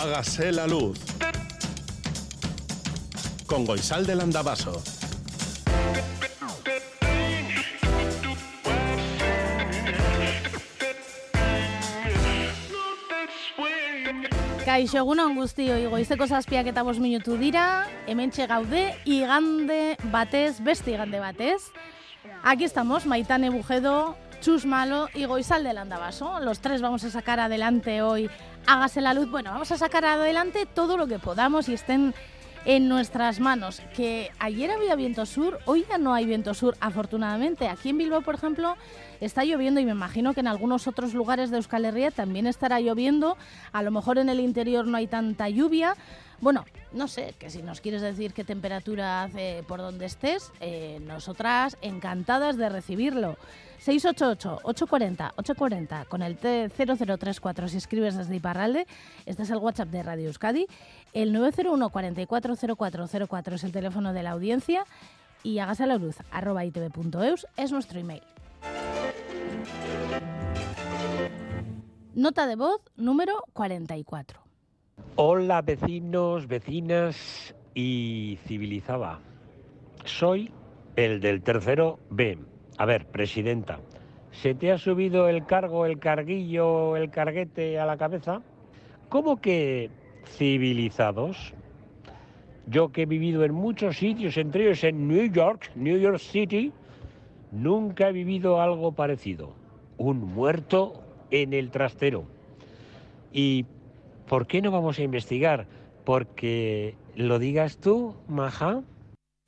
Hágase la luz. Con Goisal del Andabaso. Kaixo egunon guztioi goizeko zazpiak eta bost minutu dira, hementxe gaude, igande batez, beste igande batez. Aquí estamos, Maitane Bujedo, Chus Malo y Goizal del Andabaso. Los tres vamos a sacar adelante hoy, hágase la luz. Bueno, vamos a sacar adelante todo lo que podamos y estén en nuestras manos. Que ayer había viento sur, hoy ya no hay viento sur, afortunadamente. Aquí en Bilbao, por ejemplo, está lloviendo y me imagino que en algunos otros lugares de Euskal Herria también estará lloviendo. A lo mejor en el interior no hay tanta lluvia. Bueno, no sé, que si nos quieres decir qué temperatura hace por donde estés, eh, nosotras encantadas de recibirlo. 688-840-840 con el T0034 si escribes desde Iparralde. Este es el WhatsApp de Radio Euskadi. El 901 440404 es el teléfono de la audiencia. Y hágase la luz, arroba itv.eus es nuestro email. Nota de voz número 44. Hola vecinos, vecinas y civilizada. Soy el del tercero B. A ver, presidenta, ¿se te ha subido el cargo, el carguillo, el carguete a la cabeza? ¿Cómo que civilizados? Yo que he vivido en muchos sitios, entre ellos en New York, New York City, nunca he vivido algo parecido. Un muerto en el trastero. ¿Y por qué no vamos a investigar? Porque lo digas tú, Maja.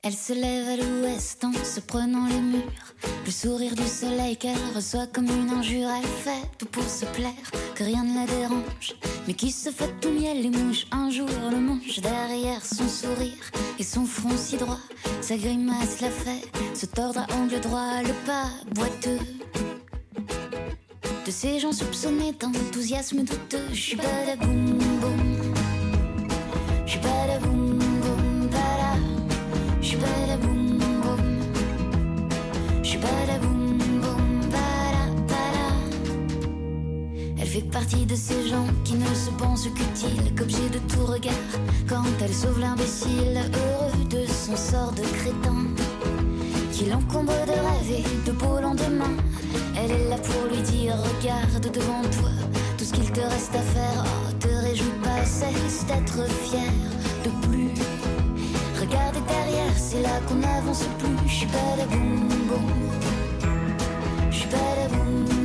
Elle se lève à l'ouest en se prenant les murs. Le sourire du soleil qu'elle reçoit comme une injure. Elle fait tout pour se plaire, que rien ne la dérange. Mais qui se fait tout miel les mouches un jour le mange derrière son sourire et son front si droit. Sa grimace la fait se tordre à angle droit, le pas boiteux. De ces gens soupçonnés d'enthousiasme douteux, je suis badaboum boum. Je suis badaboum boum partie de ces gens qui ne se pensent qu'utiles qu'objet de tout regard. Quand elle sauve l'imbécile, heureux de son sort de crétin. Qui l'encombre de rêver de beau lendemain. Elle est là pour lui dire Regarde devant toi tout ce qu'il te reste à faire. Oh, te réjouis pas, cesse d'être fier de plus. Derrière, c'est là qu'on n'avance plus. Je suis pas la boum boum. Je suis pas la boum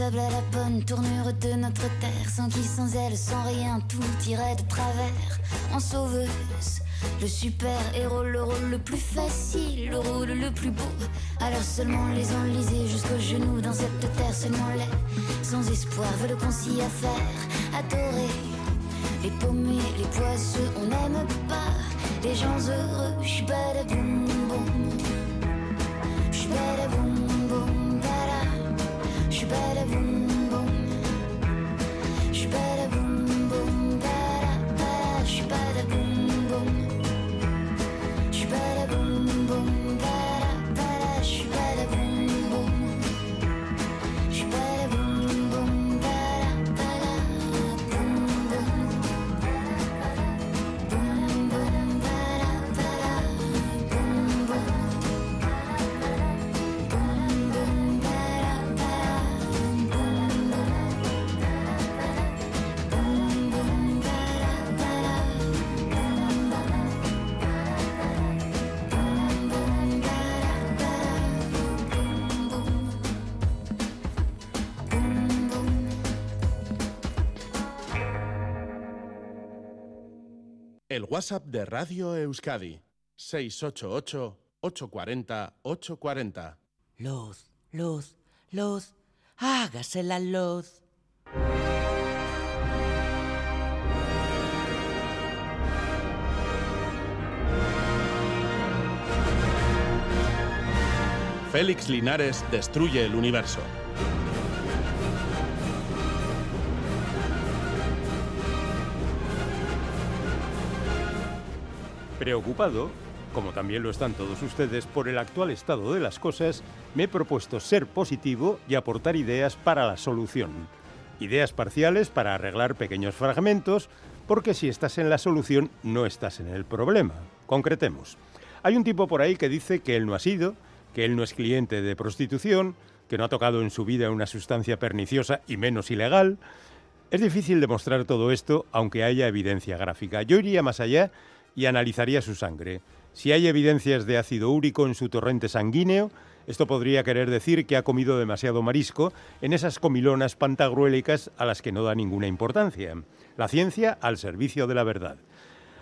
À la bonne tournure de notre terre, sans qui, sans elle, sans rien, tout irait de travers. En sauveuse, le super héros, le rôle le plus facile, le rôle le plus beau. Alors seulement les enlisés jusqu'aux genoux dans cette terre seulement les sans espoir veulent qu'on s'y affaire, adorer. Les paumés, les poisseux, on n'aime pas les gens heureux. Je suis badaboum boum. Je suis badaboum boum bada. J'suis belle à vous, bon. El WhatsApp de Radio Euskadi. 688-840-840. Luz, luz, luz, hágase la luz. Félix Linares destruye el universo. Preocupado, como también lo están todos ustedes, por el actual estado de las cosas, me he propuesto ser positivo y aportar ideas para la solución. Ideas parciales para arreglar pequeños fragmentos, porque si estás en la solución no estás en el problema. Concretemos. Hay un tipo por ahí que dice que él no ha sido, que él no es cliente de prostitución, que no ha tocado en su vida una sustancia perniciosa y menos ilegal. Es difícil demostrar todo esto aunque haya evidencia gráfica. Yo iría más allá y analizaría su sangre. Si hay evidencias de ácido úrico en su torrente sanguíneo, esto podría querer decir que ha comido demasiado marisco en esas comilonas pantagruélicas a las que no da ninguna importancia. La ciencia al servicio de la verdad.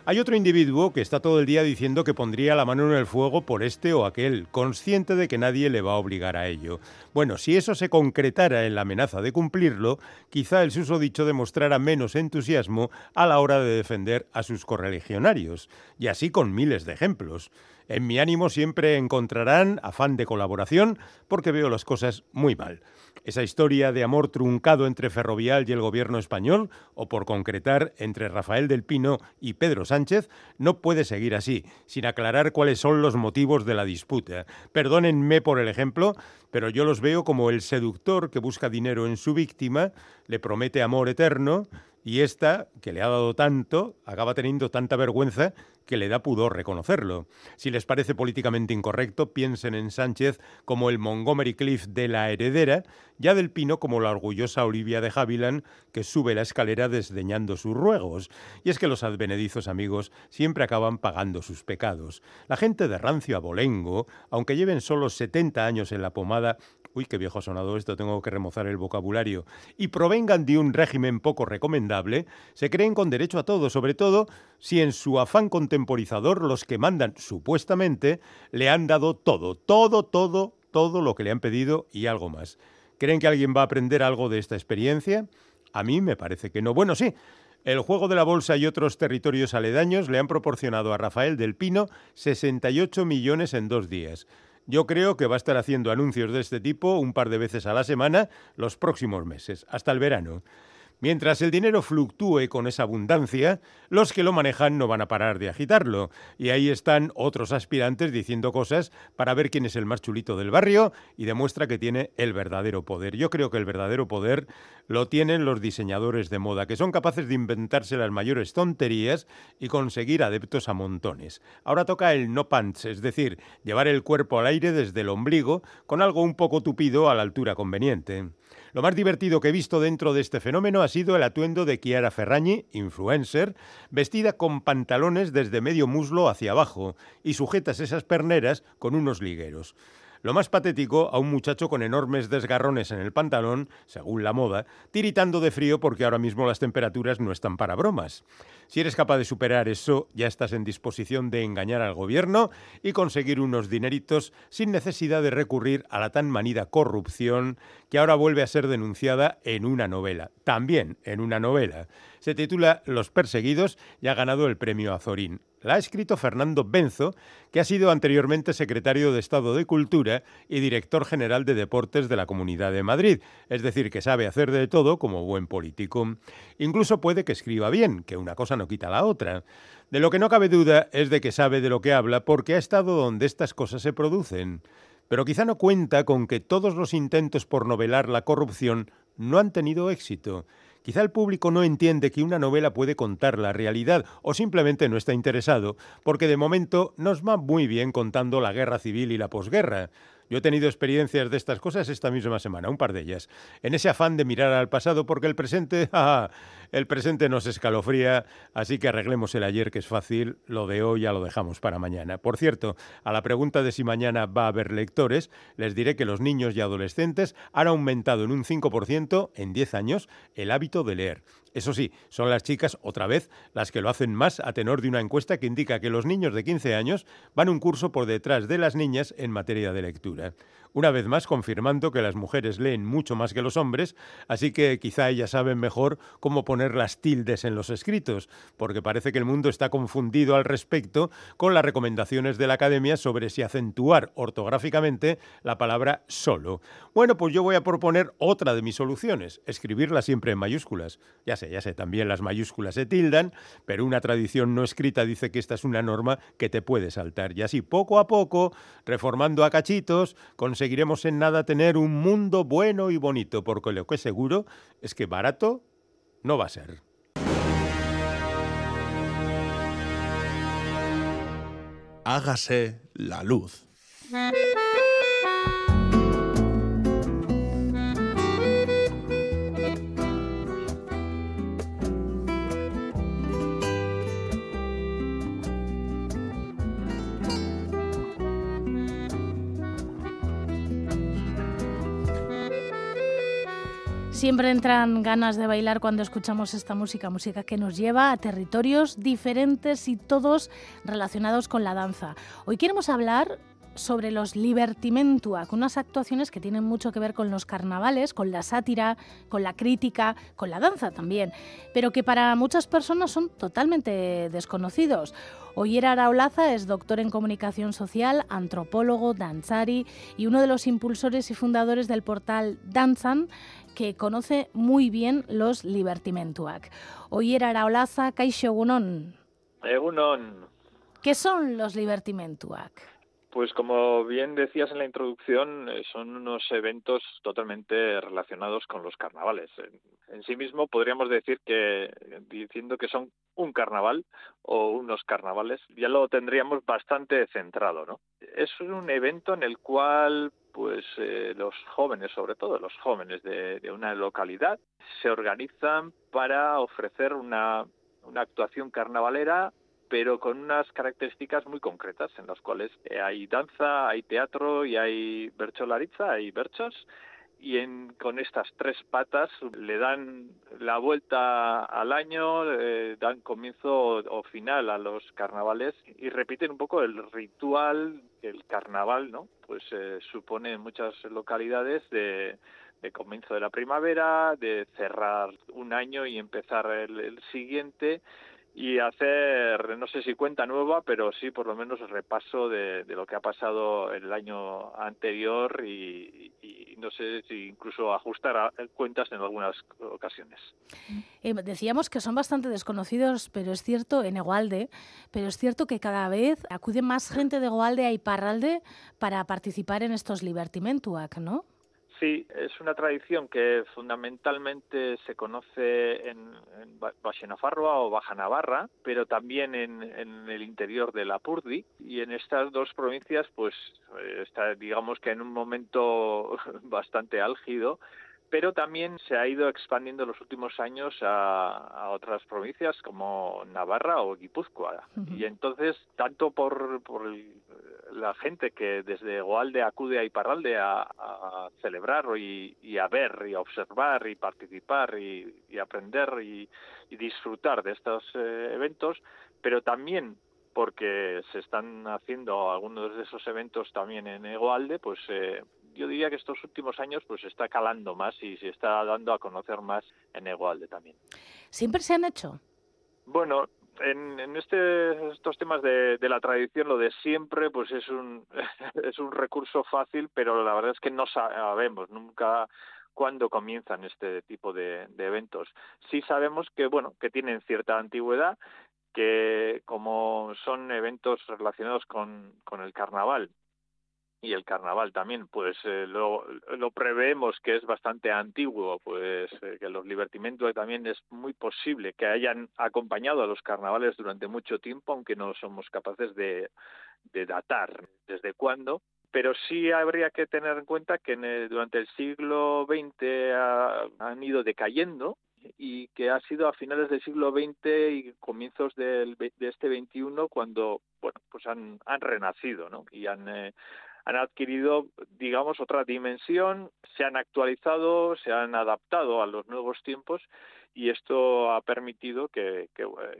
Hay otro individuo que está todo el día diciendo que pondría la mano en el fuego por este o aquel, consciente de que nadie le va a obligar a ello. Bueno, si eso se concretara en la amenaza de cumplirlo, quizá el susodicho demostrara menos entusiasmo a la hora de defender a sus correligionarios, y así con miles de ejemplos. En mi ánimo siempre encontrarán afán de colaboración porque veo las cosas muy mal. Esa historia de amor truncado entre Ferrovial y el gobierno español, o por concretar entre Rafael del Pino y Pedro Sánchez, no puede seguir así, sin aclarar cuáles son los motivos de la disputa. Perdónenme por el ejemplo, pero yo los veo como el seductor que busca dinero en su víctima, le promete amor eterno, y esta, que le ha dado tanto, acaba teniendo tanta vergüenza que le da pudor reconocerlo. Si les parece políticamente incorrecto, piensen en Sánchez como el Montgomery Cliff de la heredera, ya del Pino como la orgullosa Olivia de Havilland que sube la escalera desdeñando sus ruegos. Y es que los advenedizos amigos siempre acaban pagando sus pecados. La gente de rancio abolengo, aunque lleven solo 70 años en la pomada, uy, qué viejo sonado esto, tengo que remozar el vocabulario, y provengan de un régimen poco recomendable, se creen con derecho a todo, sobre todo si en su afán contemporizador los que mandan, supuestamente, le han dado todo, todo, todo, todo lo que le han pedido y algo más. ¿Creen que alguien va a aprender algo de esta experiencia? A mí me parece que no. Bueno, sí, el juego de la bolsa y otros territorios aledaños le han proporcionado a Rafael del Pino 68 millones en dos días. Yo creo que va a estar haciendo anuncios de este tipo un par de veces a la semana los próximos meses, hasta el verano. Mientras el dinero fluctúe con esa abundancia, los que lo manejan no van a parar de agitarlo. Y ahí están otros aspirantes diciendo cosas para ver quién es el más chulito del barrio y demuestra que tiene el verdadero poder. Yo creo que el verdadero poder lo tienen los diseñadores de moda, que son capaces de inventarse las mayores tonterías y conseguir adeptos a montones. Ahora toca el no pants, es decir, llevar el cuerpo al aire desde el ombligo con algo un poco tupido a la altura conveniente. Lo más divertido que he visto dentro de este fenómeno ha sido el atuendo de Chiara Ferragni, influencer, vestida con pantalones desde medio muslo hacia abajo y sujetas esas perneras con unos ligueros. Lo más patético, a un muchacho con enormes desgarrones en el pantalón, según la moda, tiritando de frío porque ahora mismo las temperaturas no están para bromas. Si eres capaz de superar eso, ya estás en disposición de engañar al gobierno y conseguir unos dineritos sin necesidad de recurrir a la tan manida corrupción que ahora vuelve a ser denunciada en una novela. También en una novela. Se titula Los perseguidos y ha ganado el premio Azorín. La ha escrito Fernando Benzo, que ha sido anteriormente secretario de Estado de Cultura y director general de Deportes de la Comunidad de Madrid, es decir, que sabe hacer de todo como buen político. Incluso puede que escriba bien, que una cosa no quita la otra. De lo que no cabe duda es de que sabe de lo que habla porque ha estado donde estas cosas se producen. Pero quizá no cuenta con que todos los intentos por novelar la corrupción no han tenido éxito Quizá el público no entiende que una novela puede contar la realidad o simplemente no está interesado, porque de momento nos va muy bien contando la guerra civil y la posguerra. Yo he tenido experiencias de estas cosas esta misma semana, un par de ellas. En ese afán de mirar al pasado, porque el presente, el presente nos escalofría, así que arreglemos el ayer, que es fácil, lo de hoy ya lo dejamos para mañana. Por cierto, a la pregunta de si mañana va a haber lectores, les diré que los niños y adolescentes han aumentado en un 5% en 10 años el hábito de leer. Eso sí, son las chicas, otra vez, las que lo hacen más a tenor de una encuesta que indica que los niños de 15 años van un curso por detrás de las niñas en materia de lectura. Una vez más confirmando que las mujeres leen mucho más que los hombres, así que quizá ellas saben mejor cómo poner las tildes en los escritos, porque parece que el mundo está confundido al respecto con las recomendaciones de la Academia sobre si acentuar ortográficamente la palabra solo. Bueno, pues yo voy a proponer otra de mis soluciones, escribirla siempre en mayúsculas. Ya sé, ya sé, también las mayúsculas se tildan, pero una tradición no escrita dice que esta es una norma que te puede saltar. Y así, poco a poco, reformando a cachitos, conseguiremos en nada tener un mundo bueno y bonito, porque lo que es seguro es que barato no va a ser. Hágase la luz. Siempre entran ganas de bailar cuando escuchamos esta música, música que nos lleva a territorios diferentes y todos relacionados con la danza. Hoy queremos hablar sobre los Libertimentua, con unas actuaciones que tienen mucho que ver con los carnavales, con la sátira, con la crítica, con la danza también, pero que para muchas personas son totalmente desconocidos. Oyer Araulaza es doctor en comunicación social, antropólogo, danzari y uno de los impulsores y fundadores del portal Danzan, que conoce muy bien los Libertimentuak. Oyer Araulaza, Kaixo Egunon. Egunon. ¿Qué son los Libertimentuak? Pues como bien decías en la introducción, eh, son unos eventos totalmente relacionados con los carnavales. En, sí mismo podríamos decir que, diciendo que son un carnaval o unos carnavales, ya lo tendríamos bastante centrado, ¿no? Es un evento en el cual pues eh, los jóvenes, sobre todo los jóvenes de, una localidad, se organizan para ofrecer una, una actuación carnavalera pero con unas características muy concretas en las cuales eh, hay danza, hay teatro y hay bercholariza, hay berchos y en, con estas tres patas le dan la vuelta al año, dan comienzo o, final a los carnavales y repiten un poco el ritual el carnaval, ¿no? Pues eh, supone en muchas localidades de, de comienzo de la primavera, de cerrar un año y empezar el, el siguiente y hacer, no sé si cuenta nueva, pero sí por lo menos repaso de, lo que ha pasado el año anterior y, no sé si incluso ajustar cuentas en algunas ocasiones. Eh, decíamos que son bastante desconocidos, pero es cierto, en Egualde, pero es cierto que cada vez acude más gente de Egualde a Iparralde para participar en estos Libertimentuac, ¿no? Sí, es una tradición que fundamentalmente se conoce en, en o Baja Navarra, pero también en, en, el interior de la Purdi. Y en estas dos provincias, pues eh, está, digamos que en un momento bastante álgido pero también se ha ido expandiendo en los últimos años a, otras provincias como Navarra o Guipúzcoa. Y entonces, tanto por, por la gente que desde Goalde acude a Iparralde a, celebrar y, a ver y a observar y participar y, aprender y, disfrutar de estos eh, eventos, pero también porque se están haciendo algunos de esos eventos también en Egoalde, pues eh, yo diría que estos últimos años pues se está calando más y se está dando a conocer más en Egualde también. ¿Siempre se han hecho? Bueno, en, este, estos temas de, la tradición, lo de siempre, pues es un, es un recurso fácil, pero la verdad es que no sabemos nunca cuándo comienzan este tipo de, de eventos. Sí sabemos que, bueno, que tienen cierta antigüedad, que como son eventos relacionados con, con el carnaval y el carnaval también, pues eh, lo, lo preveemos que es bastante antiguo, pues eh, que los libertimentos también es muy posible que hayan acompañado a los carnavales durante mucho tiempo, aunque no somos capaces de, de datar desde cuándo. Pero sí habría que tener en cuenta que durante el siglo XX han ido decayendo y que ha sido a finales del siglo XX y comienzos del, de este XXI cuando bueno pues han, han renacido ¿no? y han, eh, han adquirido, digamos, otra dimensión, se han actualizado, se han adaptado a los nuevos tiempos y esto ha permitido que,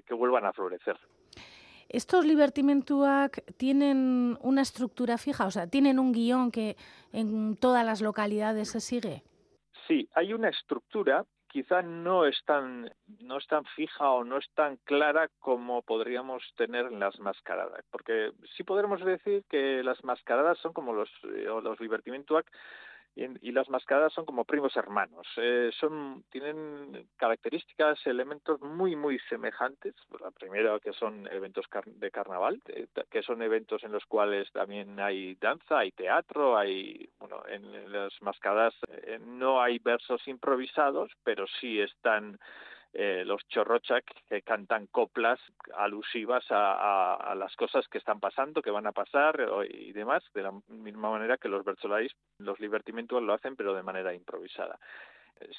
vuelvan a florecer. ¿Estos libertimentuac tienen una estructura fija? O sea, ¿tienen un guion que en todas las localidades se sigue? Sí, hay una estructura, quizá no es tan no es tan fija o no es tan clara como podríamos tener en las mascaradas, porque sí podremos decir que las mascaradas son como los eh, o los y las mascaradas son como primos hermanos. Eh, son tienen características, elementos muy muy semejantes. La primera que son eventos car de carnaval, eh, que son eventos en los cuales también hay danza, hay teatro, hay bueno en las mascaradas eh, no hay versos improvisados, pero sí están eh, los chorrochak que cantan coplas alusivas a, las cosas que están pasando, que van a pasar y demás, de la misma manera que los bertsolais, los libertimentos lo hacen, pero de manera improvisada.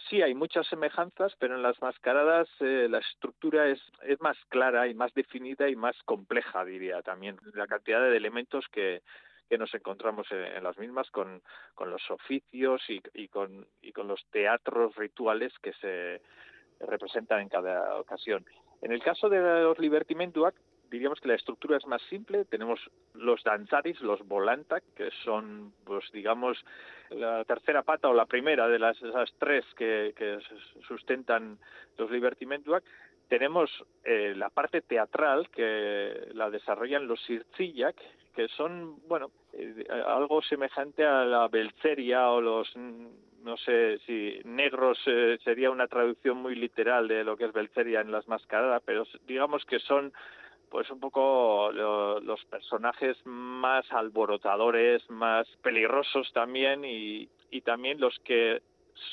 Sí, hay muchas semejanzas, pero en las mascaradas eh, la estructura es, es más clara y más definida y más compleja, diría también. La cantidad de elementos que, que nos encontramos en, en, las mismas con, con los oficios y, y, con, y con los teatros rituales que se, representan en cada ocasión. En el caso de los libertimentuac, diríamos que la estructura es más simple. Tenemos los danzaris, los volantac, que son, pues digamos, la tercera pata o la primera de las esas tres que, que sustentan los libertimentuac. Tenemos eh, la parte teatral que la desarrollan los sirzillac, que son, bueno, eh, algo semejante a la belceria o los no sé si negros eh, sería una traducción muy literal de lo que es Belceria en las mascaradas, pero digamos que son pues un poco lo, los personajes más alborotadores, más peligrosos también y, y también los que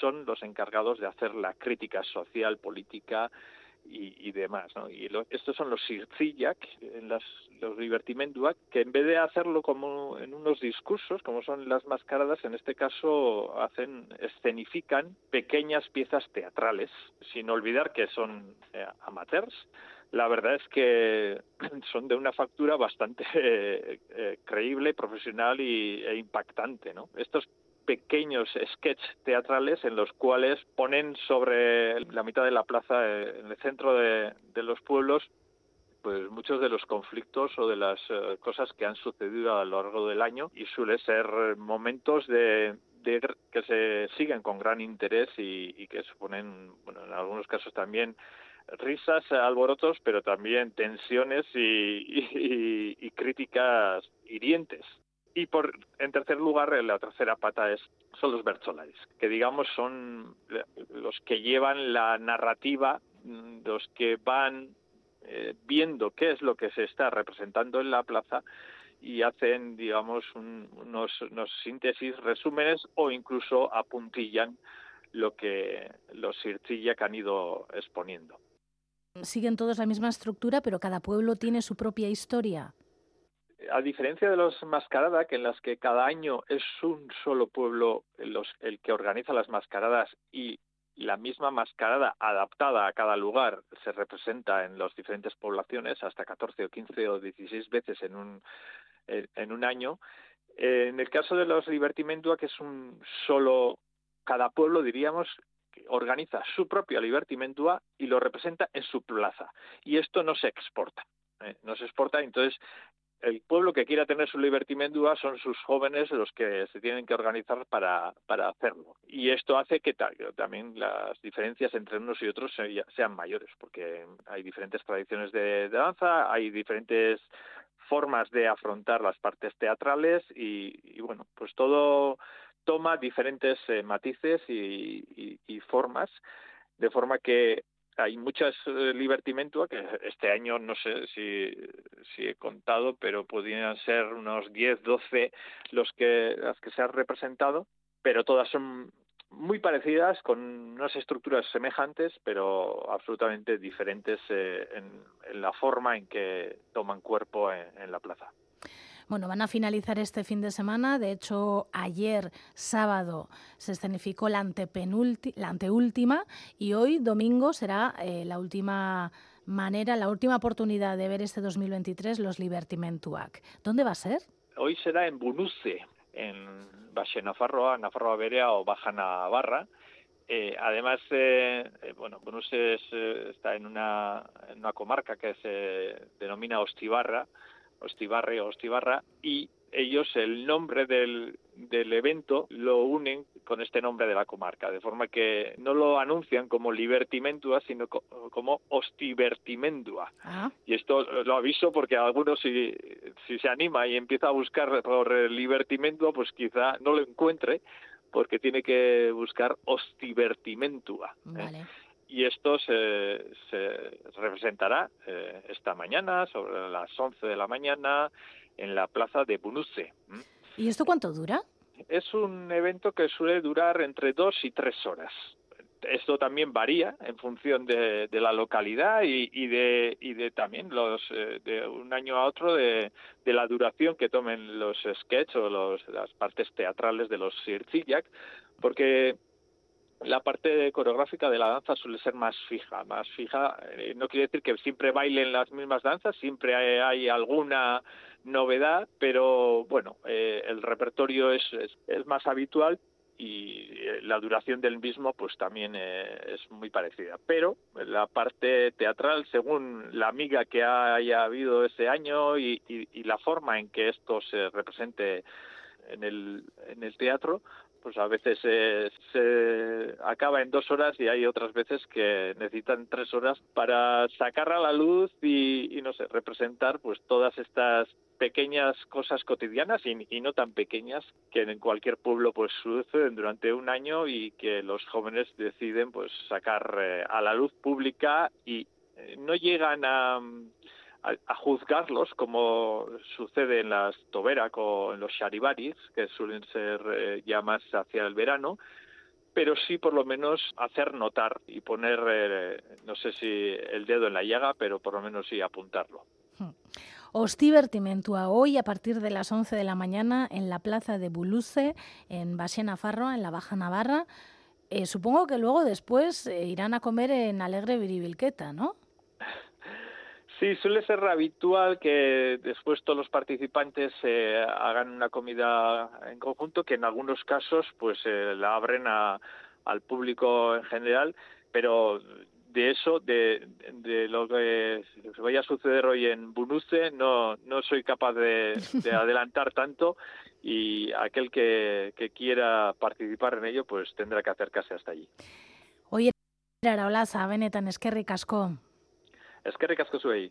son los encargados de hacer la crítica social, política y, y demás. ¿no? Y lo, estos son los las, los divertimentuac, que en vez de hacerlo como en unos discursos, como son las mascaradas, en este caso hacen escenifican pequeñas piezas teatrales, sin olvidar que son eh, amateurs. La verdad es que son de una factura bastante eh, eh, creíble, profesional y, e impactante. ¿no? Estos pequeños sketch teatrales en los cuales ponen sobre la mitad de la plaza, eh, en el centro de, los pueblos, pues muchos de los conflictos o de las uh, cosas que han sucedido a lo largo del año y suele ser momentos de, de que se siguen con gran interés y, que suponen, bueno, en algunos casos también risas, alborotos, pero también tensiones y, y críticas hirientes. Y por, en tercer lugar, la tercera pata es, son los Bertolaris, que digamos son los que llevan la narrativa, los que van eh, viendo qué es lo que se está representando en la plaza y hacen, digamos, un, unos, unos síntesis, resúmenes o incluso apuntillan lo que los Sirchilla que han ido exponiendo. Siguen todos la misma estructura, pero cada pueblo tiene su propia historia a diferencia de los mascaradas, que en las que cada año es un solo pueblo el que organiza las mascaradas y la misma mascarada adaptada a cada lugar se representa en las diferentes poblaciones hasta 14 o 15 o 16 veces en un, en un año. En el caso de los divertimentua, que es un solo, cada pueblo diríamos organiza su propia libertimentua y lo representa en su plaza. Y esto no se exporta. ¿eh? no se exporta, entonces el pueblo que quiera tener su libertimendua son sus jóvenes los que se tienen que organizar para, para hacerlo. Y esto hace que también las diferencias entre unos y otros sean mayores, porque hay diferentes tradiciones de, danza, hay diferentes formas de afrontar las partes teatrales y, y bueno, pues todo toma diferentes eh, matices y, y formas, de forma que hay muchas eh, que este año no sé si, he contado, pero podrían ser unos 10, 12 los que, las que se han representado, pero todas son muy parecidas, con unas estructuras semejantes, pero absolutamente diferentes eh, en, la forma en que toman cuerpo en la plaza. Bueno, van a finalizar este fin de semana. De hecho, ayer, sábado, se escenificó la, la anteúltima y hoy, domingo, será eh, la última manera, la última oportunidad de ver este 2023 los Libertimentuac. ¿Dónde va a ser? Hoy será en Bunuce, en Baxe Nafarroa, Nafarroa Berea o Baja Navarra. Eh, además, eh, eh, bueno, Bonus es, está en una, en una comarca que se denomina Ostibarra, Ostibarre o Ostibarra, y ellos el nombre del, del evento lo unen con este nombre de la comarca, de forma que no lo anuncian como Libertimendua, sino co- como Ostibertimendua. Ah, Y esto lo aviso porque algunos si, si se anima y empieza a buscar por Libertimendua, pues quizá no lo encuentre porque tiene que buscar Ostibertimentua. ¿eh? Y esto se, se representará eh, esta mañana, sobre las 11 de la mañana, en la plaza de Bunuce. ¿Y esto cuánto dura? Es un evento que suele durar entre dos y tres horas. Esto también varía en función de, de la localidad y, y de, y de también los eh, de un año a otro de, de la duración que tomen los sketches o los, las partes teatrales de los Sirzillac, porque la parte coreográfica de la danza suele ser más fija, más fija. eh, no quiere decir que siempre bailen las mismas danzas, siempre hay, hay alguna novedad, pero bueno, eh, el repertorio es, es, más habitual y eh, la duración del mismo pues también eh, es muy parecida. Pero la parte teatral, según la amiga que haya habido ese año y, y, y la forma en que esto se represente en el teatro, pues a veces eh, se acaba en dos horas y hay otras veces que necesitan tres horas para sacar a la luz y, y no sé, representar pues todas estas pequeñas cosas cotidianas y, y no tan pequeñas que en cualquier pueblo pues suceden durante un año y que los jóvenes deciden pues sacar eh, a la luz pública y eh, no llegan a, a, a juzgarlos como sucede en las Toberac o en los Charibaris, que suelen ser eh, ya más hacia el verano, pero sí por lo menos hacer notar y poner, eh, no sé si el dedo en la llaga, pero por lo menos sí apuntarlo. Ostibertimentua, hoy a partir de las 11 de la mañana en la plaza de Buluce, en Navarro, en la Baja Navarra. Eh, supongo que luego después eh, irán a comer en Alegre Viribilqueta, ¿no? Sí, suele ser habitual que después todos los participantes eh, hagan una comida en conjunto, que en algunos casos pues eh, la abren a, al público en general, pero de eso, de, de lo que vaya a suceder hoy en Bunuce, no, no soy capaz de, de adelantar tanto y aquel que, que, quiera participar en ello pues tendrá que acercarse hasta allí. Oye, Araolaza, benetan eskerrik asko. Eskerrik asko zuei.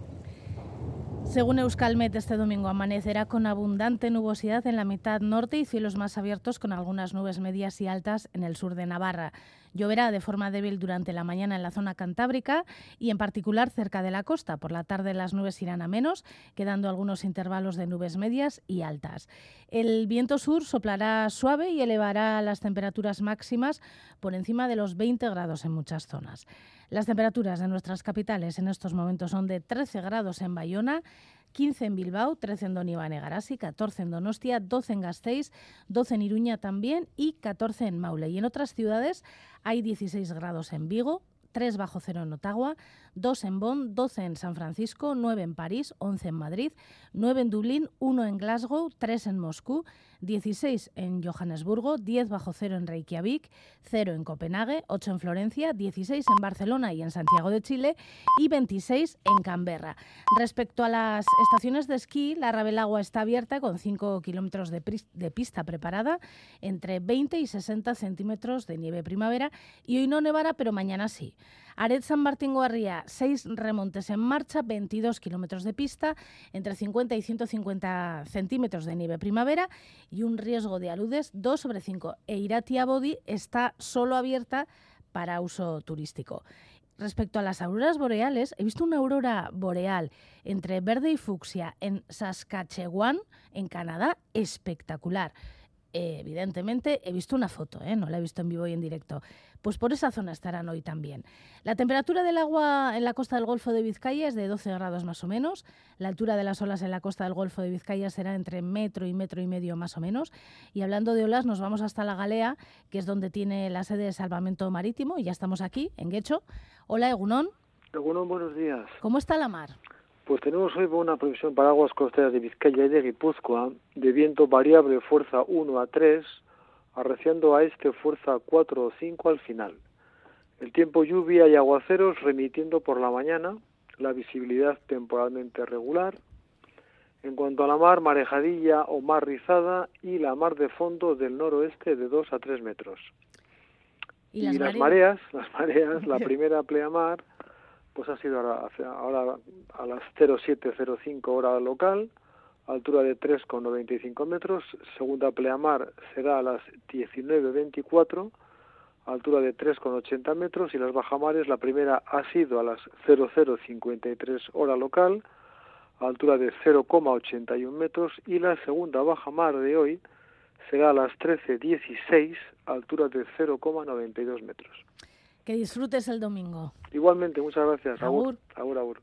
Según Euskalmet, este domingo amanecerá con abundante nubosidad en la mitad norte y cielos más abiertos con algunas nubes medias y altas en el sur de Navarra. Lloverá de forma débil durante la mañana en la zona cantábrica y en particular cerca de la costa. Por la tarde las nubes irán a menos, quedando algunos intervalos de nubes medias y altas. El viento sur soplará suave y elevará las temperaturas máximas por encima de los 20 grados en muchas zonas. Las temperaturas de nuestras capitales en estos momentos son de 13 grados en Bayona, 15 en Bilbao, 13 en Donibane Garasi, 14 en Donostia, 12 en Gasteiz, 12 en Iruña también y 14 en Maule. Y en otras ciudades hay 16 grados en Vigo, 3 bajo cero en Ottawa, 2 en Bonn, 12 en San Francisco, 9 en París, 11 en Madrid, 9 en Dublín, 1 en Glasgow, 3 en Moscú, 16 en Johannesburgo, 10 bajo cero en Reykjavik, 0 en Copenhague, 8 en Florencia, 16 en Barcelona y en Santiago de Chile y 26 en Canberra. Respecto a las estaciones de esquí, la Rabelagua está abierta con 5 kilómetros de, de pista preparada, entre 20 y 60 centímetros de nieve primavera y hoy no nevará, pero mañana sí. Aret San Martín Guarría, 6 remontes en marcha, 22 kilómetros de pista, entre 50 y 150 centímetros de nieve primavera y un riesgo de aludes 2 sobre 5. E Iratia Bodi está solo abierta para uso turístico. Respecto a las auroras boreales, he visto una aurora boreal entre verde y fucsia en Saskatchewan, en Canadá, espectacular. Eh, evidentemente, he visto una foto, ¿eh? no la he visto en vivo y en directo. Pues por esa zona estarán hoy también. La temperatura del agua en la costa del Golfo de Vizcaya es de 12 grados más o menos. La altura de las olas en la costa del Golfo de Vizcaya será entre metro y metro y medio más o menos. Y hablando de olas, nos vamos hasta la Galea, que es donde tiene la sede de salvamento marítimo. Y ya estamos aquí, en Guecho. Hola, Egunón. Egunón, buenos días. ¿Cómo está la mar? Pues tenemos hoy una previsión para aguas costeras de Vizcaya y de Guipúzcoa de viento variable fuerza 1 a 3, arreciando a este fuerza 4 o 5 al final. El tiempo lluvia y aguaceros remitiendo por la mañana, la visibilidad temporalmente regular. En cuanto a la mar, marejadilla o mar rizada y la mar de fondo del noroeste de 2 a 3 metros. Y, las, las mareas, las mareas, la primera pleamar pues ha sido ahora, a las 0705 hora local, altura de 3,95 metros. Segunda pleamar será a las 19.24, altura de 3,80 metros. Y las bajamares, la primera ha sido a las 0053 hora local, altura de 0,81 metros. Y la segunda bajamar de hoy será a las 13.16, altura de 0,92 metros. Que disfrutes el domingo. Igualmente, muchas gracias. Agur. Agur, agur.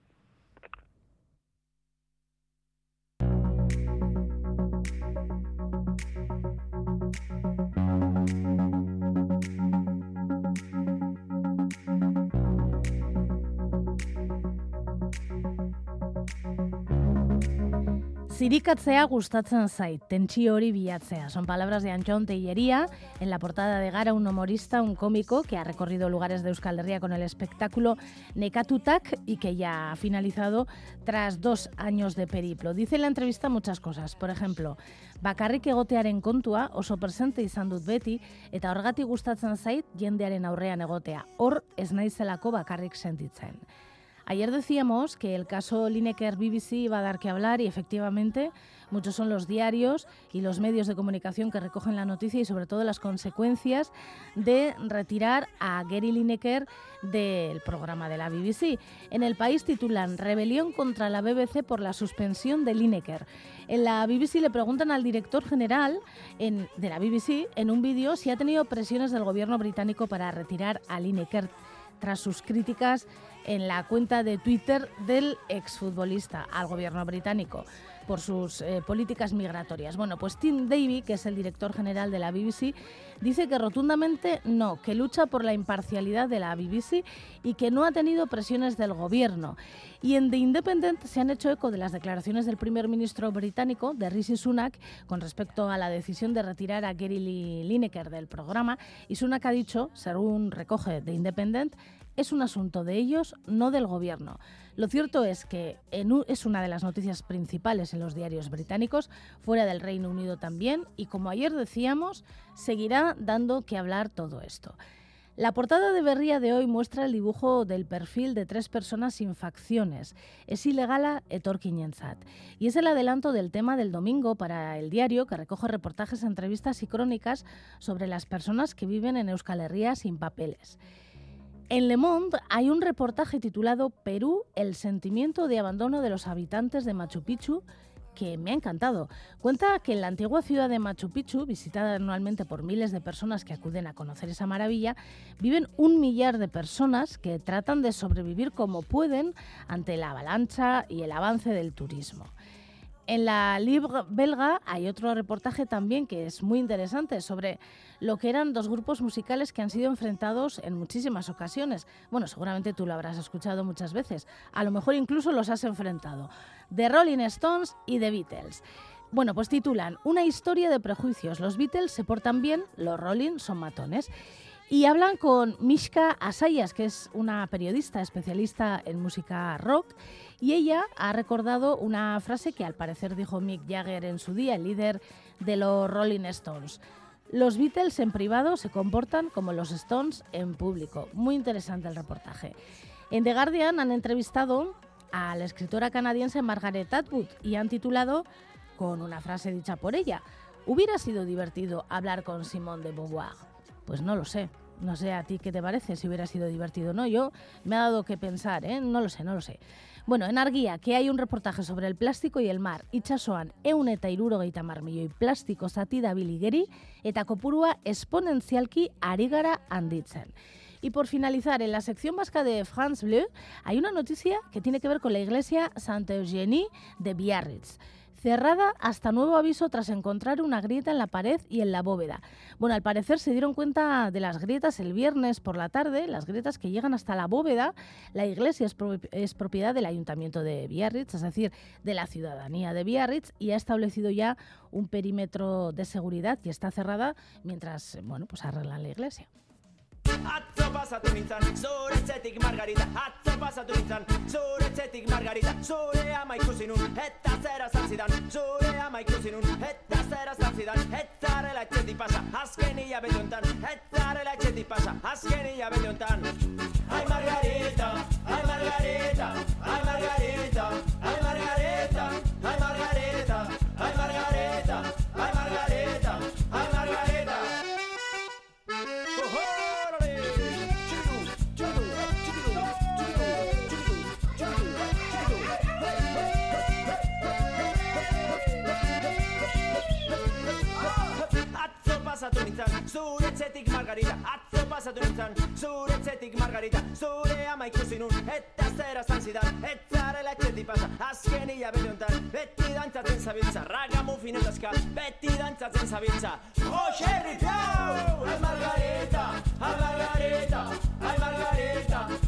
Zirikatzea gustatzen zait, tentsio hori bilatzea. Son palabras de Antón Tellería en la portada de Gara, un humorista, un cómico que ha recorrido lugares de Euskal Herria con el espectáculo Nekatutak y que ya ha finalizado tras dos años de periplo. Dice en la entrevista muchas cosas. Por ejemplo, bakarrik egotearen kontua oso presente izan dut beti eta horgatik gustatzen zait jendearen aurrean egotea. Hor ez naizelako bakarrik sentitzen. Ayer decíamos que el caso Lineker BBC iba a dar que hablar y efectivamente muchos son los diarios y los medios de comunicación que recogen la noticia y sobre todo las consecuencias de retirar a Gary Lineker del programa de la BBC. En el país titulan Rebelión contra la BBC por la suspensión de Lineker. En la BBC le preguntan al director general de la BBC en un vídeo si ha tenido presiones del gobierno británico para retirar a Lineker tras sus críticas en la cuenta de Twitter del exfutbolista al gobierno británico por sus eh, políticas migratorias. Bueno, pues Tim Davy, que es el director general de la BBC, dice que rotundamente no, que lucha por la imparcialidad de la BBC y que no ha tenido presiones del gobierno. Y en The Independent se han hecho eco de las declaraciones del primer ministro británico, de Rishi Sunak, con respecto a la decisión de retirar a Gary Lineker del programa. Y Sunak ha dicho, según recoge The Independent, es un asunto de ellos, no del gobierno. Lo cierto es que es una de las noticias principales en los diarios británicos, fuera del Reino Unido también, y como ayer decíamos, seguirá dando que hablar todo esto. La portada de Berría de hoy muestra el dibujo del perfil de tres personas sin facciones. Es ilegal etorquinenzat. Y es el adelanto del tema del domingo para el diario que recoge reportajes, entrevistas y crónicas sobre las personas que viven en Euskal Herria sin papeles. En Le Monde hay un reportaje titulado Perú, el sentimiento de abandono de los habitantes de Machu Picchu que me ha encantado. Cuenta que en la antigua ciudad de Machu Picchu, visitada anualmente por miles de personas que acuden a conocer esa maravilla, viven un millar de personas que tratan de sobrevivir como pueden ante la avalancha y el avance del turismo. En la Libre belga hay otro reportaje también que es muy interesante sobre lo que eran dos grupos musicales que han sido enfrentados en muchísimas ocasiones. Bueno, seguramente tú lo habrás escuchado muchas veces, a lo mejor incluso los has enfrentado. The Rolling Stones y The Beatles. Bueno, pues titulan Una historia de prejuicios. Los Beatles se portan bien, los Rolling son matones. Y hablan con Mishka Asayas, que es una periodista especialista en música rock, y ella ha recordado una frase que al parecer dijo Mick Jagger en su día, el líder de los Rolling Stones. Los Beatles en privado se comportan como los Stones en público. Muy interesante el reportaje. En The Guardian han entrevistado a la escritora canadiense Margaret Atwood y han titulado con una frase dicha por ella, ¿hubiera sido divertido hablar con Simone de Beauvoir? Pues no lo sé. No sé a ti qué te parece, si hubiera sido divertido o no. Yo me ha dado que pensar, ¿eh? No lo sé, no lo sé. Bueno, en Arguía, que hay un reportaje sobre el plástico y el mar, itxasoan eun eta irurogeita mar milioi plastiko zati dabil igeri, eta kopurua exponencialki ari gara handitzen. Y por finalizar, en la sección vasca de France Bleu hay una noticia que tiene que ver con la iglesia Saint Eugenie de Biarritz cerrada hasta nuevo aviso tras encontrar una grieta en la pared y en la bóveda. Bueno, al parecer se dieron cuenta de las grietas el viernes por la tarde, las grietas que llegan hasta la bóveda. La iglesia es propiedad del ayuntamiento de Biarritz, es decir, de la ciudadanía de Biarritz, y ha establecido ya un perímetro de seguridad y está cerrada mientras, bueno, pues arreglan la iglesia. Atzo pasatu nintzen, zure etxetik margarita. Atzo pasatu nintzen, zure etxetik margarita. Zure ama ikusi nun, eta zera zantzidan Zure ama ikusi nun, eta zera zantzidan Etzarela etxetik pasa, azken ia beliontan Etzarela etxetik pasa, azken ia margarita, ai margarita, ai margarita Ai margarita, pasatu nintzen, zure etxetik margarita Atzo pasatu nintzen, zure etxetik margarita Zure ama ikusi nun, eta zera zan zidan Etzarela etxetik pasa, azken ia beliontan Beti dantzatzen zabiltza, raga mufin eta Beti dantzatzen zabiltza. Ripau! Ai margarita, ai margarita Ai margarita, ai margarita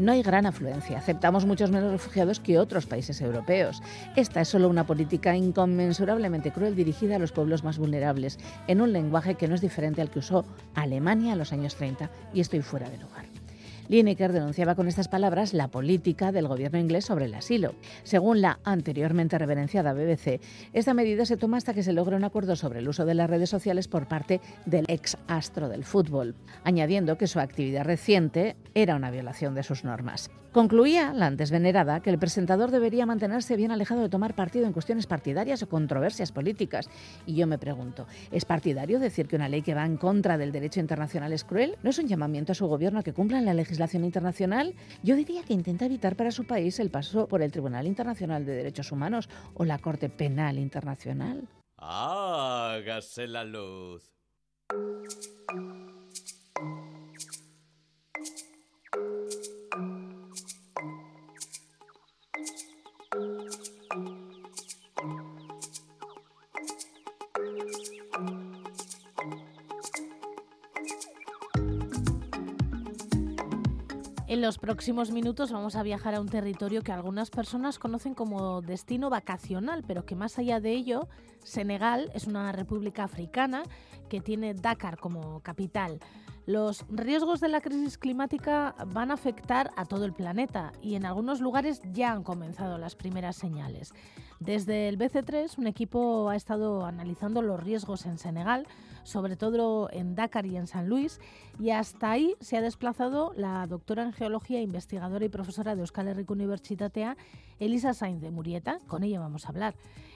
no hay gran afluencia. Aceptamos muchos menos refugiados que otros países europeos. Esta es solo una política inconmensurablemente cruel dirigida a los pueblos más vulnerables, en un lenguaje que no es diferente al que usó Alemania en los años 30, y estoy fuera de lugar. Lineker denunciaba con estas palabras la política del gobierno inglés sobre el asilo. Según la anteriormente reverenciada BBC, esta medida se toma hasta que se logre un acuerdo sobre el uso de las redes sociales por parte del ex astro del fútbol, añadiendo que su actividad reciente era una violación de sus normas. Concluía la antes venerada que el presentador debería mantenerse bien alejado de tomar partido en cuestiones partidarias o controversias políticas. Y yo me pregunto, ¿es partidario decir que una ley que va en contra del derecho internacional es cruel? ¿No es un llamamiento a su gobierno a que cumplan la legislación internacional? Yo diría que intenta evitar para su país el paso por el Tribunal Internacional de Derechos Humanos o la Corte Penal Internacional. Hágase la luz. En los próximos minutos vamos a viajar a un territorio que algunas personas conocen como destino vacacional, pero que más allá de ello, Senegal es una república africana que tiene Dakar como capital. Los riesgos de la crisis climática van a afectar a todo el planeta y en algunos lugares ya han comenzado las primeras señales. Desde el BC3, un equipo ha estado analizando los riesgos en Senegal, sobre todo en Dakar y en San Luis, y hasta ahí se ha desplazado la doctora en geología, investigadora y profesora de Euskal Herriko Universitatea, Elisa Sainz de Murieta. Con ella vamos a hablar.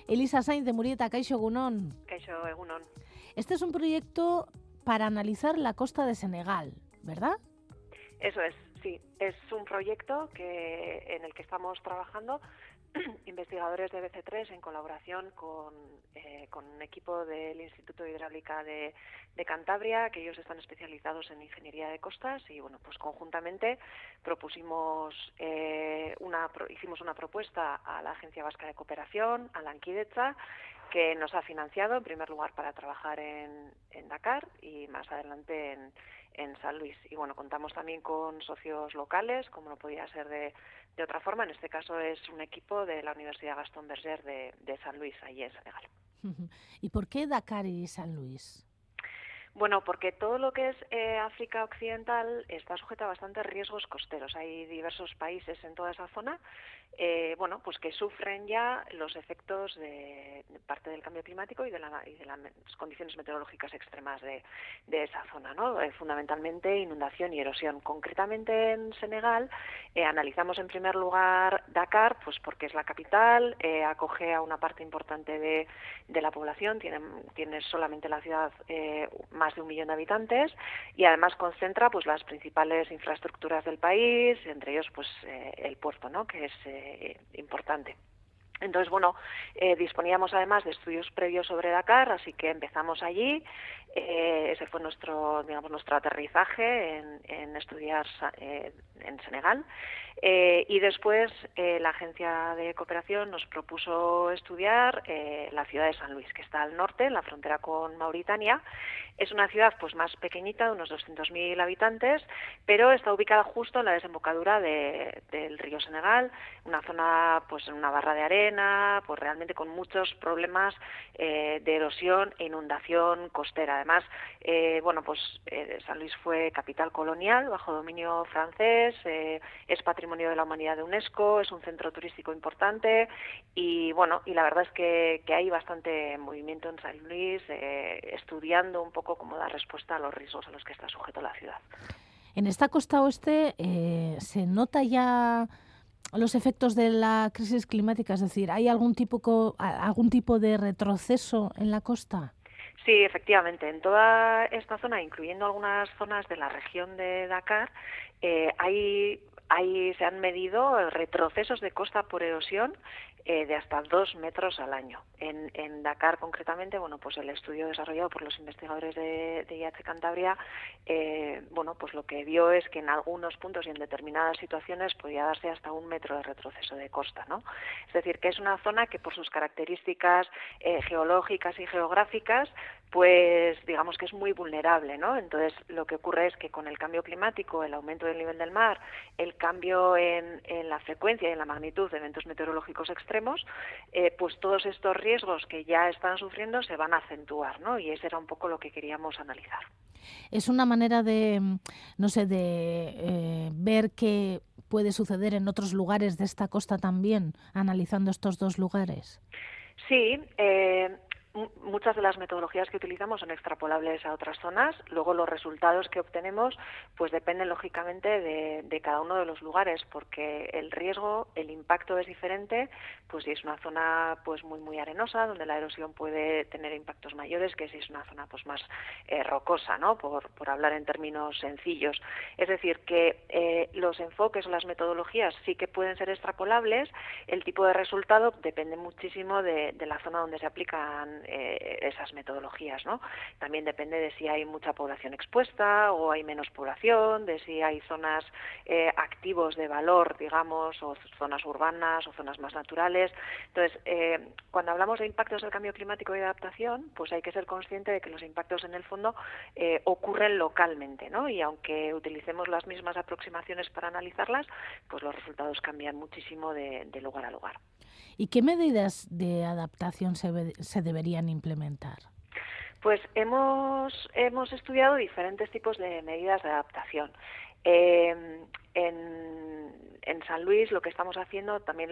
Elisa Sainz de Murieta, Kaixo Egunon. Kaixo Egunon. Este es un proyecto para analizar la costa de Senegal, ¿verdad? Eso es, sí. Es un proyecto que, en el que estamos trabajando investigadores de BC3 en colaboración con, eh, con un equipo del Instituto de Hidráulica de, Cantabria, que ellos están especializados en ingeniería de costas y bueno, pues conjuntamente propusimos eh, una, hicimos una propuesta a la Agencia Vasca de Cooperación, a la Anquidecha, que nos ha financiado en primer lugar para trabajar en, en Dakar y más adelante en, en San Luis. Y bueno, contamos también con socios locales, como no podía ser de, de otra forma. En este caso es un equipo de la Universidad Gastón Berger de, de San Luis, allí en Senegal. ¿Y por qué Dakar y San Luis? Bueno, porque todo lo que es eh, África Occidental está sujeto a bastantes riesgos costeros. Hay diversos países en toda esa zona, eh, bueno, pues que sufren ya los efectos de, parte del cambio climático y de, la, las condiciones meteorológicas extremas de, de esa zona, ¿no? Eh, fundamentalmente inundación y erosión. Concretamente en Senegal eh, analizamos en primer lugar Dakar, pues porque es la capital, eh, acoge a una parte importante de, de la población, tiene, tiene solamente la ciudad más de un millón de habitantes y además concentra pues las principales infraestructuras del país, entre ellos pues el puerto, ¿no? que es importante. Entonces, bueno, eh, disponíamos además de estudios previos sobre Dakar, así que empezamos allí. Eh, ese fue nuestro, digamos, nuestro aterrizaje en, estudiar eh, en Senegal. Y después la agencia de cooperación nos propuso estudiar la ciudad de San Luis, que está al norte, en la frontera con Mauritania. Es una ciudad pues más pequeñita, de unos 200.000 habitantes, pero está ubicada justo en la desembocadura de, del río Senegal, una zona pues en una barra de arena, pues realmente con muchos problemas eh, de erosión e inundación costera. Además, eh, bueno, pues eh, San Luis fue capital colonial bajo dominio francés, es patrimonio de la humanidad de UNESCO, es un centro turístico importante y bueno, y la verdad es que, que hay bastante movimiento en San Luis, estudiando un poco cómo dar respuesta a los riesgos a los que está sujeto la ciudad. En esta costa oeste se nota ya los efectos de la crisis climática, es decir, ¿hay algún tipo, algún tipo de retroceso en la costa? Sí, efectivamente. En toda esta zona, incluyendo algunas zonas de la región de Dakar, eh, hay ahí se han medido retrocesos de costa por erosión eh, de hasta dos metros al año. En, Dakar, concretamente, bueno, pues el estudio desarrollado por los investigadores de, de IH Cantabria, eh, bueno, pues lo que vio es que en algunos puntos y en determinadas situaciones podía darse hasta un metro de retroceso de costa, ¿no? Es decir, que es una zona que por sus características eh, geológicas y geográficas, pues digamos que es muy vulnerable, ¿no? Entonces, lo que ocurre es que con el cambio climático, el aumento del nivel del mar, el cambio en la frecuencia y en la magnitud de eventos meteorológicos extremos, eh, pues todos estos riesgos que ya están sufriendo se van a acentuar, ¿no? Y ese era un poco lo que queríamos analizar. Es una manera de, no sé, de eh, ver qué puede suceder en otros lugares de esta costa también, analizando estos dos lugares. Sí, eh, muchas de las metodologías que utilizamos son extrapolables a otras zonas. Luego los resultados que obtenemos pues dependen lógicamente de, de, cada uno de los lugares porque el riesgo, el impacto es diferente, pues si es una zona pues muy muy arenosa donde la erosión puede tener impactos mayores que si es una zona pues más eh, rocosa, ¿no? Por, por, hablar en términos sencillos. Es decir que eh, los enfoques o las metodologías sí que pueden ser extrapolables. El tipo de resultado depende muchísimo de, de la zona donde se aplican eh, esas metodologías, ¿no? También depende de si hay mucha población expuesta o hay menos población, de si hay zonas eh, activos de valor, digamos, o zonas urbanas o zonas más naturales. Entonces, eh, cuando hablamos de impactos del cambio climático y de adaptación, pues hay que ser consciente de que los impactos en el fondo eh, ocurren localmente, ¿no? Y aunque utilicemos las mismas aproximaciones para analizarlas, pues los resultados cambian muchísimo de, de lugar a lugar. ¿Y qué medidas de adaptación se, se deberían implementar? Pues hemos, hemos estudiado diferentes tipos de medidas de adaptación. Eh, en, San Luis lo que estamos haciendo también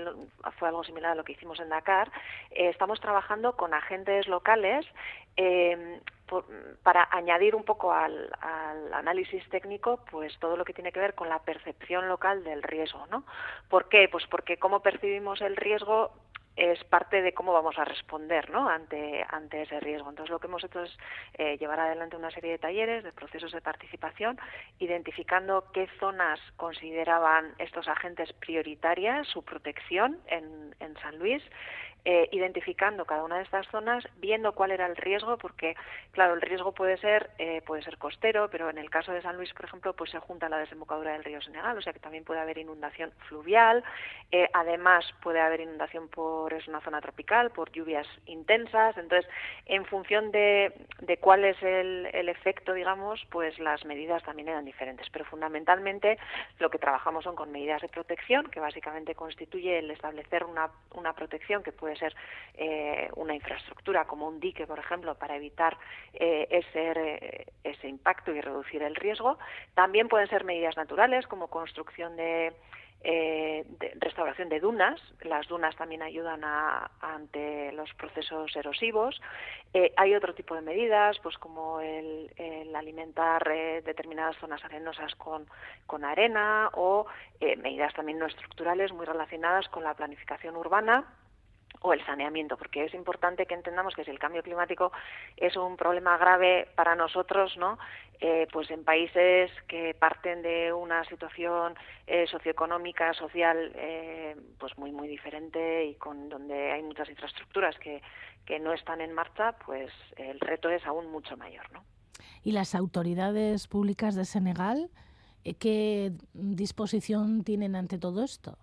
fue algo similar a lo que hicimos en Dakar. Eh, estamos trabajando con agentes locales por, para añadir un poco al, al, análisis técnico pues todo lo que tiene que ver con la percepción local del riesgo. ¿no? ¿Por qué? Pues porque cómo percibimos el riesgo es parte de cómo vamos a responder ¿no? ante, ante ese riesgo. Entonces, lo que hemos hecho es eh, llevar adelante una serie de talleres, de procesos de participación, identificando qué zonas consideraban estos agentes prioritarias, su protección en, en San Luis, eh, identificando cada una de estas zonas, viendo cuál era el riesgo, porque claro, el riesgo puede ser eh, puede ser costero, pero en el caso de San Luis, por ejemplo, pues se junta la desembocadura del río Senegal, o sea que también puede haber inundación fluvial, eh, además puede haber inundación por es una zona tropical, por lluvias intensas, entonces en función de, de cuál es el, el efecto, digamos, pues las medidas también eran diferentes, pero fundamentalmente lo que trabajamos son con medidas de protección, que básicamente constituye el establecer una, una protección que puede puede ser eh, una infraestructura como un dique, por ejemplo, para evitar eh, ese, ese impacto y reducir el riesgo. También pueden ser medidas naturales como construcción de, eh, restauración de dunas. Las dunas también ayudan ante los procesos erosivos. Hay otro tipo de medidas, pues como el, alimentar determinadas zonas arenosas con, con arena o medidas también no estructurales muy relacionadas con la planificación urbana o el saneamiento, porque es importante que entendamos que si el cambio climático es un problema grave para nosotros, ¿no? Eh, pues en países que parten de una situación eh, socioeconómica, social, eh, pues muy muy diferente y con donde hay muchas infraestructuras que, que no están en marcha, pues el reto es aún mucho mayor, ¿no? ¿Y las autoridades públicas de Senegal qué disposición tienen ante todo esto?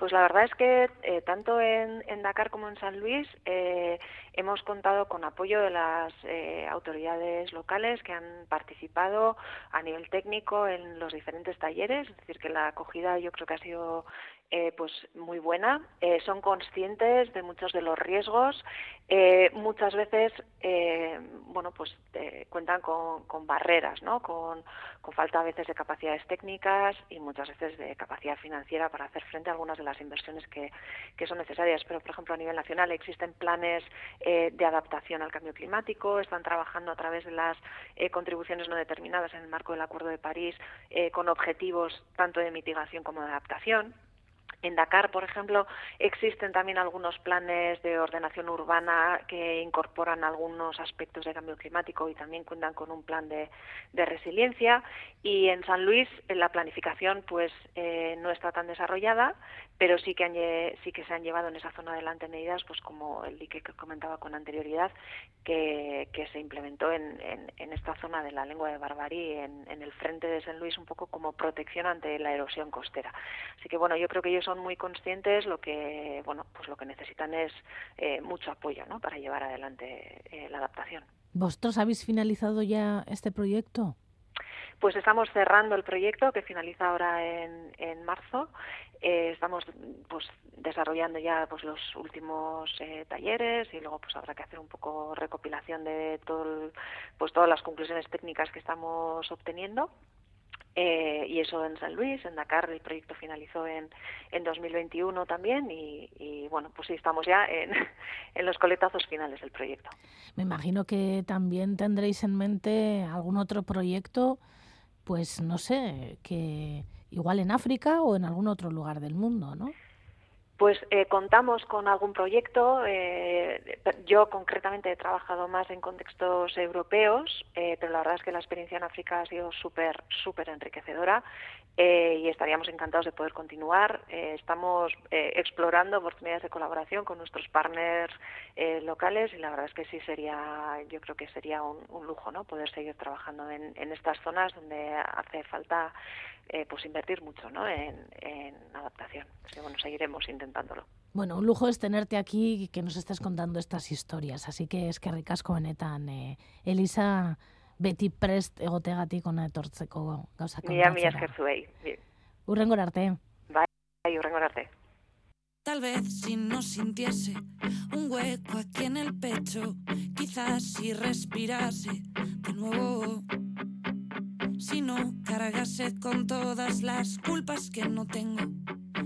Pues la verdad es que eh, tanto en, en, Dakar como en San Luis eh, hemos contado con apoyo de las eh, autoridades locales que han participado a nivel técnico en los diferentes talleres, es decir, que la acogida yo creo que ha sido eh, pues muy buena, eh, son conscientes de muchos de los riesgos, eh, muchas veces bueno pues cuentan con, con barreras, ¿no? Con, con, falta a veces de capacidades técnicas y muchas veces de capacidad financiera para hacer frente a algunas de las inversiones que, que son necesarias. Pero por ejemplo a nivel nacional existen planes de adaptación al cambio climático, están trabajando a través de las contribuciones no determinadas en el marco del Acuerdo de París con objetivos tanto de mitigación como de adaptación En Dakar, por ejemplo, existen también algunos planes de ordenación urbana que incorporan algunos aspectos de cambio climático y también cuentan con un plan de, resiliencia. Y en San Luis en la planificación pues eh, no está tan desarrollada, pero sí que, han, sí que se han llevado en esa zona adelante medidas pues como el dique que comentaba con anterioridad que, se implementó en, en, esta zona de la lengua de Barbarí en, en el frente de San Luis un poco como protección ante la erosión costera. Así que bueno, yo creo que ellos son muy conscientes, lo que bueno, pues lo que necesitan es eh, mucho apoyo, ¿no? Para llevar adelante eh, la adaptación. ¿Vosotros habéis finalizado ya este proyecto? Pues estamos cerrando el proyecto que finaliza ahora en, en marzo. Eh, estamos pues desarrollando ya pues los últimos eh, talleres y luego pues habrá que hacer un poco recopilación de todo el, pues todas las conclusiones técnicas que estamos obteniendo eh, y eso en San Luis, en Dakar el proyecto finalizó en, en 2021 también y, bueno, pues sí, estamos ya en, en, los coletazos finales del proyecto. Me imagino que también tendréis en mente algún otro proyecto, pues no sé, que igual en África o en algún otro lugar del mundo, ¿no? Pues eh, contamos con algún proyecto. Eh, yo concretamente he trabajado más en contextos europeos, eh, pero la verdad es que la experiencia en África ha sido súper, súper enriquecedora y estaríamos encantados de poder continuar. estamos explorando oportunidades de colaboración con nuestros partners locales y la verdad es que sí sería, yo creo que sería un, un lujo, ¿no? Poder seguir trabajando en, en estas zonas donde hace falta eh, pues invertir mucho ¿no? en, en adaptación. Así que bueno, seguiremos intentándolo. Bueno, un lujo es tenerte aquí y que nos estés contando estas historias. Así que es que ricasco benetan. Eh, Elisa, beti prest egotegatik ona etortzeko gauza kontatzera. Mila, mila esker zuei. Urrengor arte. Bai, bai, urrengor arte. Tal vez si no sintiese un hueco aquí en el pecho, quizás si respirase de nuevo si no cargase con todas las culpas que no tengo.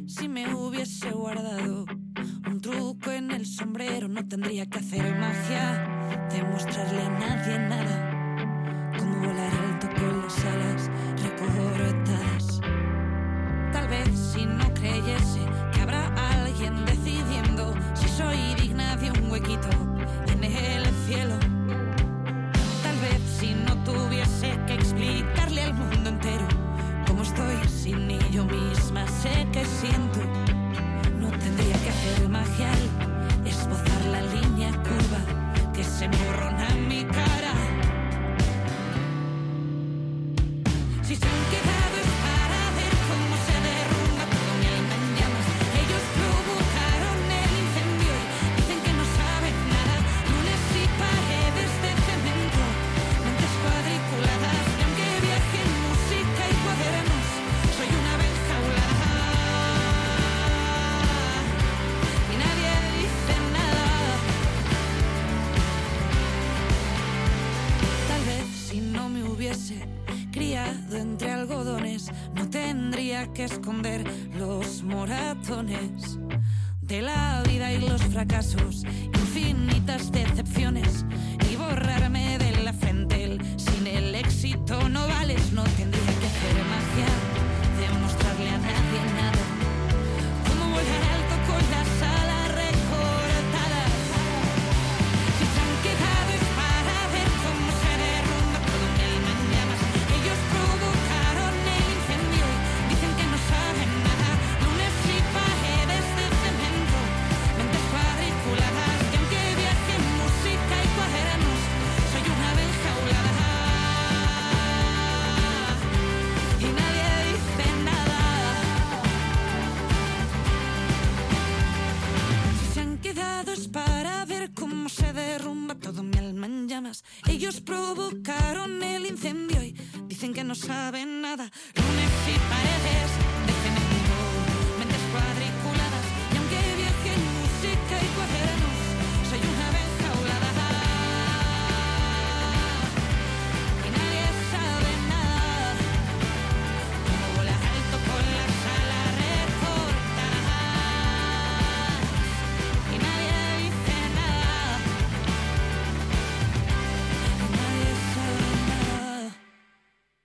Si me hubiese guardado un truco en el sombrero, no tendría que hacer magia, demostrarle a nadie nada. Volar alto con las alas recortadas.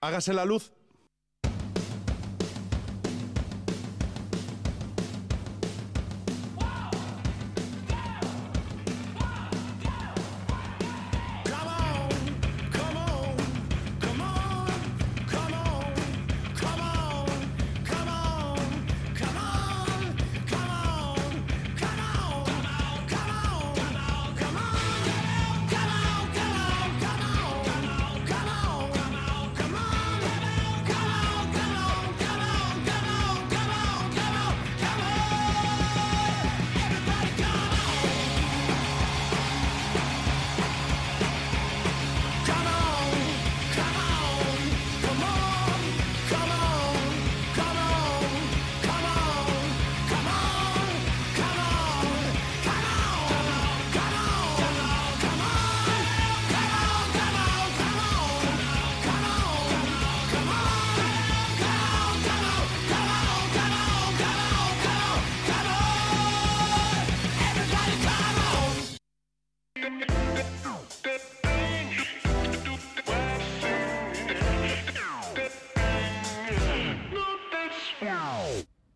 Hágase la luz.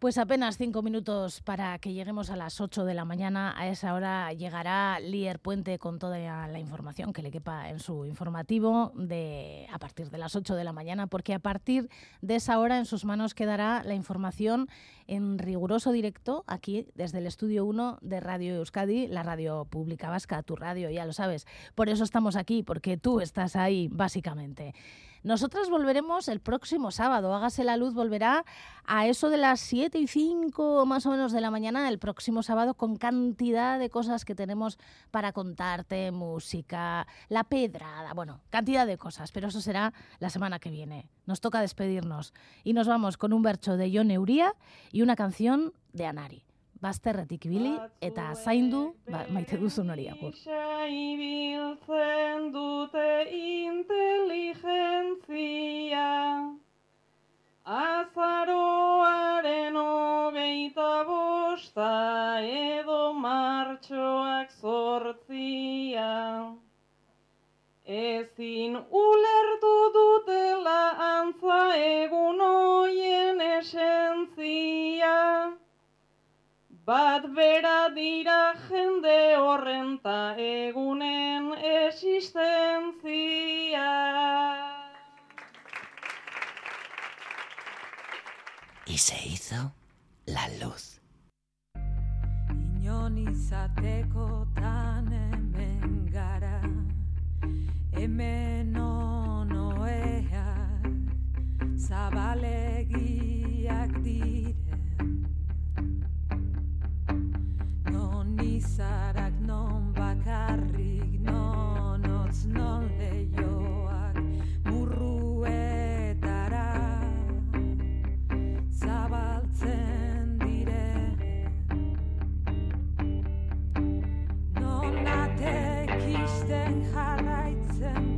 Pues apenas cinco minutos para que lleguemos a las 8 de la mañana. A esa hora llegará Lier Puente con toda la información que le quepa en su informativo de a partir de las 8 de la mañana, porque a partir de esa hora en sus manos quedará la información en riguroso directo aquí desde el estudio 1 de Radio Euskadi, la radio pública vasca, tu radio, ya lo sabes. Por eso estamos aquí, porque tú estás ahí, básicamente. Nosotras volveremos el próximo sábado. Hágase la luz, volverá a eso de las 7 y 5 más o menos de la mañana el próximo sábado con cantidad de cosas que tenemos para contarte, música, la pedrada, bueno, cantidad de cosas, pero eso será la semana que viene. Nos toca despedirnos y nos vamos con un bercho de Jon Euría y una canción de Anari. bazterretik ibili eta zaindu ba, maite duzun hori agur. ibiltzen dute inteligentzia Azaroaren hogeita bosta edo martxoak zortzia Ezin ulertu dutela antza egun hoien esentzia Bat bera dira jende horrenta egunen existentzia. Y se hizo la luz. Inon izatekotan hemen gara Hemen onoeak Zabalegiak diren. Non non bakarrik Non otz non Murruetara Zabaltzen diren Non atek isten pretend